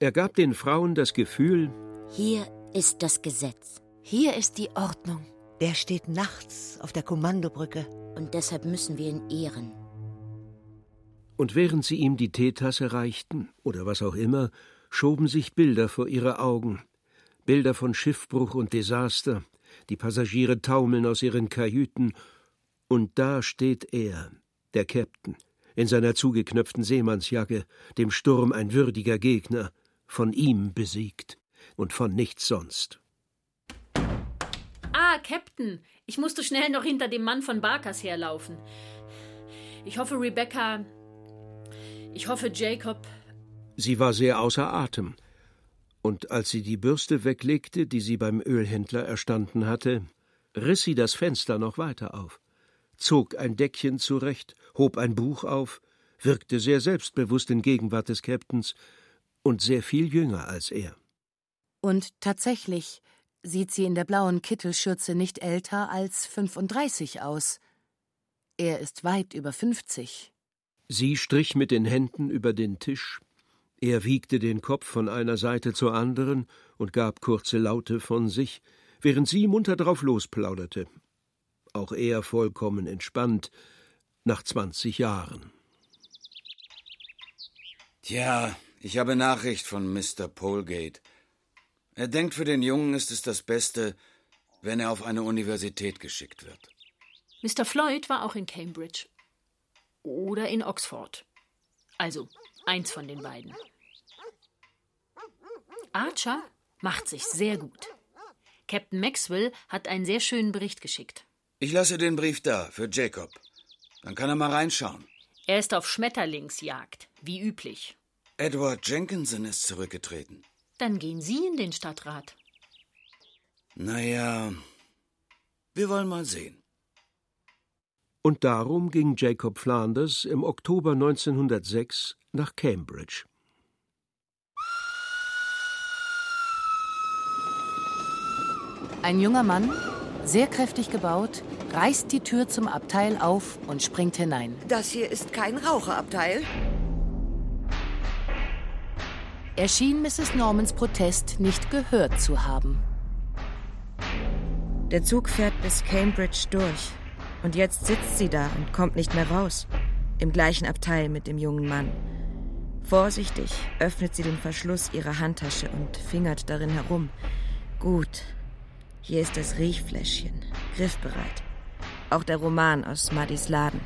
Er gab den Frauen das Gefühl, hier ist das Gesetz. Hier ist die Ordnung. Der steht nachts auf der Kommandobrücke. Und deshalb müssen wir ihn ehren. Und während sie ihm die Teetasse reichten, oder was auch immer, schoben sich Bilder vor ihre Augen. Bilder von Schiffbruch und Desaster. Die Passagiere taumeln aus ihren Kajüten. Und da steht er, der Käpt'n, in seiner zugeknöpften Seemannsjacke, dem Sturm ein würdiger Gegner, von ihm besiegt und von nichts sonst. Ah, Captain, ich musste schnell noch hinter dem Mann von Barkers herlaufen. Ich hoffe, Rebecca. Ich hoffe, Jacob. Sie war sehr außer Atem. Und als sie die Bürste weglegte, die sie beim Ölhändler erstanden hatte, riss sie das Fenster noch weiter auf, zog ein Deckchen zurecht, hob ein Buch auf, wirkte sehr selbstbewusst in Gegenwart des Captains und sehr viel jünger als er. Und tatsächlich sieht sie in der blauen Kittelschürze nicht älter als 35 aus. Er ist weit über 50. Sie strich mit den Händen über den Tisch. Er wiegte den Kopf von einer Seite zur anderen und gab kurze Laute von sich, während sie munter drauf losplauderte. Auch er vollkommen entspannt, nach zwanzig Jahren. Tja, ich habe Nachricht von Mr. Polgate. Er denkt, für den Jungen ist es das Beste, wenn er auf eine Universität geschickt wird. Mr. Floyd war auch in Cambridge. Oder in Oxford. Also, eins von den beiden. Archer macht sich sehr gut. Captain Maxwell hat einen sehr schönen Bericht geschickt. Ich lasse den Brief da, für Jacob. Dann kann er mal reinschauen. Er ist auf Schmetterlingsjagd, wie üblich. Edward Jenkinson ist zurückgetreten. Dann gehen Sie in den Stadtrat. Naja, wir wollen mal sehen. Und darum ging Jacob Flanders im Oktober 1906 nach Cambridge. Ein junger Mann, sehr kräftig gebaut, reißt die Tür zum Abteil auf und springt hinein. Das hier ist kein Raucherabteil. Er schien Mrs. Normans Protest nicht gehört zu haben. Der Zug fährt bis Cambridge durch. Und jetzt sitzt sie da und kommt nicht mehr raus. Im gleichen Abteil mit dem jungen Mann. Vorsichtig öffnet sie den Verschluss ihrer Handtasche und fingert darin herum. Gut. Hier ist das Riechfläschchen. Griffbereit. Auch der Roman aus Maddys Laden.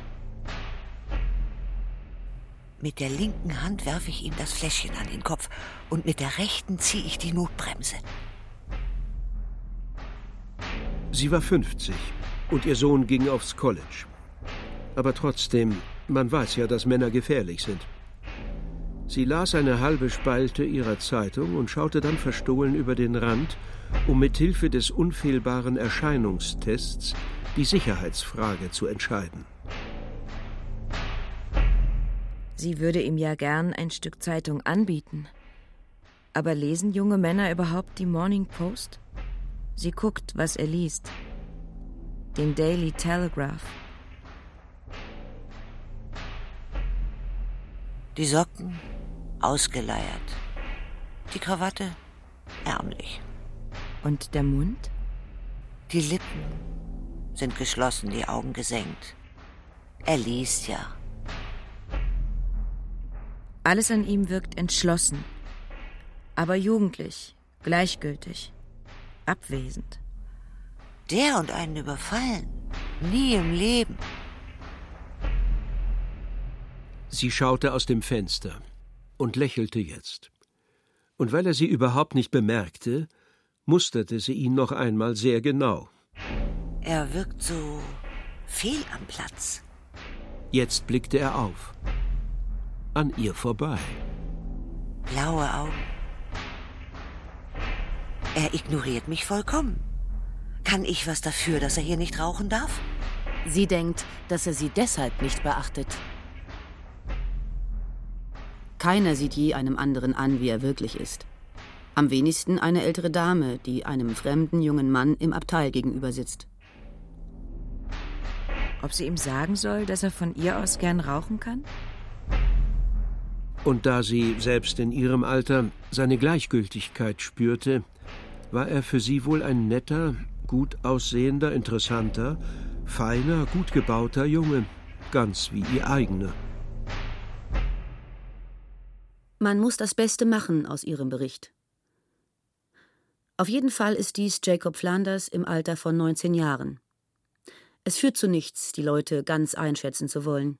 Mit der linken Hand werfe ich ihm das Fläschchen an den Kopf und mit der rechten ziehe ich die Notbremse. Sie war 50 und ihr Sohn ging aufs College. Aber trotzdem, man weiß ja, dass Männer gefährlich sind. Sie las eine halbe Spalte ihrer Zeitung und schaute dann verstohlen über den Rand, um mit Hilfe des unfehlbaren Erscheinungstests die Sicherheitsfrage zu entscheiden. Sie würde ihm ja gern ein Stück Zeitung anbieten. Aber lesen junge Männer überhaupt die Morning Post? Sie guckt, was er liest. Den Daily Telegraph. Die Socken ausgeleiert. Die Krawatte ärmlich. Und der Mund? Die Lippen sind geschlossen, die Augen gesenkt. Er liest ja. Alles an ihm wirkt entschlossen, aber jugendlich, gleichgültig, abwesend. Der und einen überfallen. Nie im Leben. Sie schaute aus dem Fenster und lächelte jetzt. Und weil er sie überhaupt nicht bemerkte, musterte sie ihn noch einmal sehr genau. Er wirkt so fehl am Platz. Jetzt blickte er auf. An ihr vorbei. Blaue Augen. Er ignoriert mich vollkommen. Kann ich was dafür, dass er hier nicht rauchen darf? Sie denkt, dass er sie deshalb nicht beachtet. Keiner sieht je einem anderen an, wie er wirklich ist. Am wenigsten eine ältere Dame, die einem fremden jungen Mann im Abteil gegenüber sitzt. Ob sie ihm sagen soll, dass er von ihr aus gern rauchen kann? Und da sie, selbst in ihrem Alter, seine Gleichgültigkeit spürte, war er für sie wohl ein netter, gut aussehender, interessanter, feiner, gut gebauter Junge, ganz wie ihr eigener. Man muss das Beste machen aus Ihrem Bericht. Auf jeden Fall ist dies Jacob Flanders im Alter von 19 Jahren. Es führt zu nichts, die Leute ganz einschätzen zu wollen.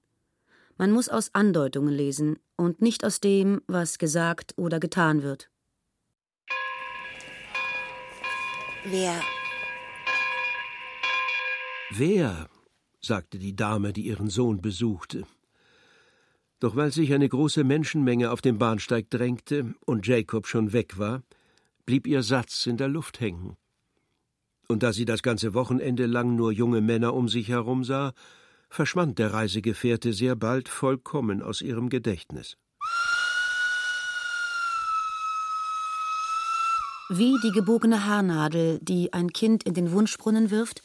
Man muss aus Andeutungen lesen und nicht aus dem, was gesagt oder getan wird. Wer? Wer? sagte die Dame, die ihren Sohn besuchte. Doch weil sich eine große Menschenmenge auf dem Bahnsteig drängte und Jacob schon weg war, blieb ihr Satz in der Luft hängen. Und da sie das ganze Wochenende lang nur junge Männer um sich herum sah, verschwand der Reisegefährte sehr bald vollkommen aus ihrem Gedächtnis. Wie die gebogene Haarnadel, die ein Kind in den Wunschbrunnen wirft,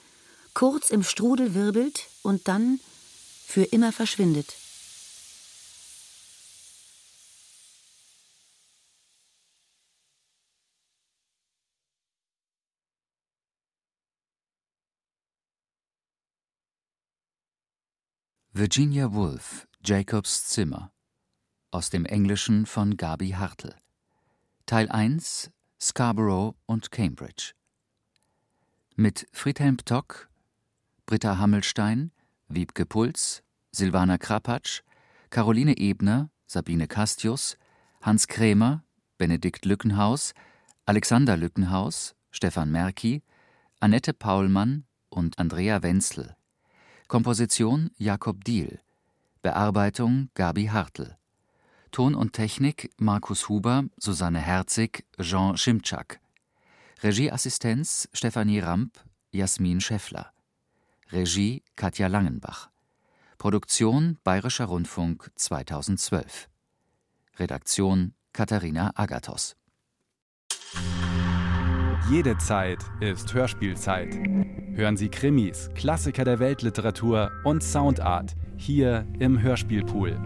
kurz im Strudel wirbelt und dann für immer verschwindet. Virginia Woolf, Jacobs Zimmer. Aus dem Englischen von Gabi Hartl. Teil 1 Scarborough und Cambridge. Mit Friedhelm Ptock, Britta Hammelstein, Wiebke Puls, Silvana Krapatsch, Caroline Ebner, Sabine Castius, Hans Krämer, Benedikt Lückenhaus, Alexander Lückenhaus, Stefan Merki, Annette Paulmann und Andrea Wenzel. Komposition Jakob Diehl. Bearbeitung Gabi Hartl. Ton und Technik Markus Huber, Susanne Herzig, Jean Schimczak. Regieassistenz Stefanie Ramp, Jasmin Scheffler. Regie Katja Langenbach. Produktion Bayerischer Rundfunk 2012. Redaktion Katharina Agathos. Jede Zeit ist Hörspielzeit. Hören Sie Krimis, Klassiker der Weltliteratur und Soundart hier im Hörspielpool.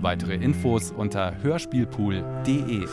Weitere Infos unter hörspielpool.de.